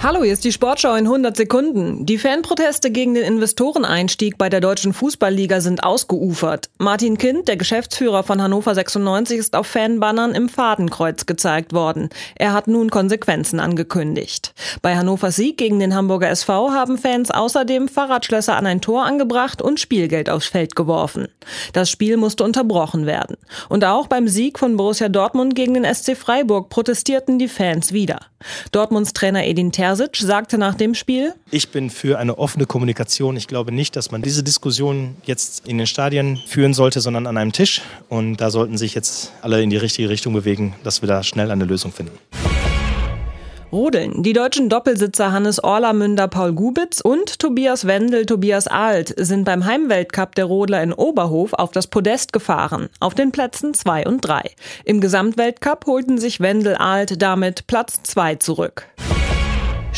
Hallo, hier ist die Sportschau in 100 Sekunden. Die Fanproteste gegen den Investoreneinstieg bei der Deutschen Fußballliga sind ausgeufert. Martin Kind, der Geschäftsführer von Hannover 96, ist auf Fanbannern im Fadenkreuz gezeigt worden. Er hat nun Konsequenzen angekündigt. Bei Hannovers Sieg gegen den Hamburger SV haben Fans außerdem Fahrradschlösser an ein Tor angebracht und Spielgeld aufs Feld geworfen. Das Spiel musste unterbrochen werden. Und auch beim Sieg von Borussia Dortmund gegen den SC Freiburg protestierten die Fans wieder. Dortmunds Trainer Edin Terzic sagte nach dem Spiel, Ich bin für eine offene Kommunikation. Ich glaube nicht, dass man diese Diskussion jetzt in den Stadien führen sollte, sondern an einem Tisch. Und da sollten sich jetzt alle in die richtige Richtung bewegen, dass wir da schnell eine Lösung finden. Rodeln. Die deutschen Doppelsitzer Hannes Orlamünder, Paul Gubitz und Tobias Wendel, Tobias Alt sind beim Heimweltcup der Rodler in Oberhof auf das Podest gefahren, auf den Plätzen 2 und 3. Im Gesamtweltcup holten sich Wendel Alt damit Platz 2 zurück.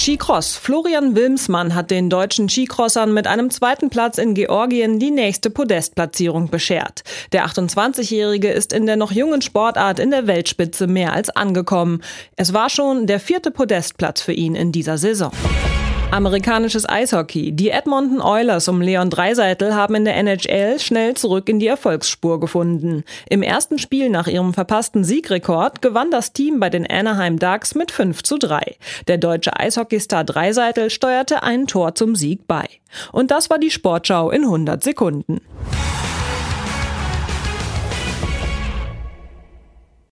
Skicross. Florian Wilmsmann hat den deutschen Skicrossern mit einem zweiten Platz in Georgien die nächste Podestplatzierung beschert. Der 28-Jährige ist in der noch jungen Sportart in der Weltspitze mehr als angekommen. Es war schon der vierte Podestplatz für ihn in dieser Saison. Amerikanisches Eishockey. Die Edmonton Oilers um Leon Dreiseitel haben in der NHL schnell zurück in die Erfolgsspur gefunden. Im ersten Spiel nach ihrem verpassten Siegrekord gewann das Team bei den Anaheim Ducks mit 5 zu 3. Der deutsche Eishockeystar Dreiseitel steuerte ein Tor zum Sieg bei. Und das war die Sportschau in 100 Sekunden.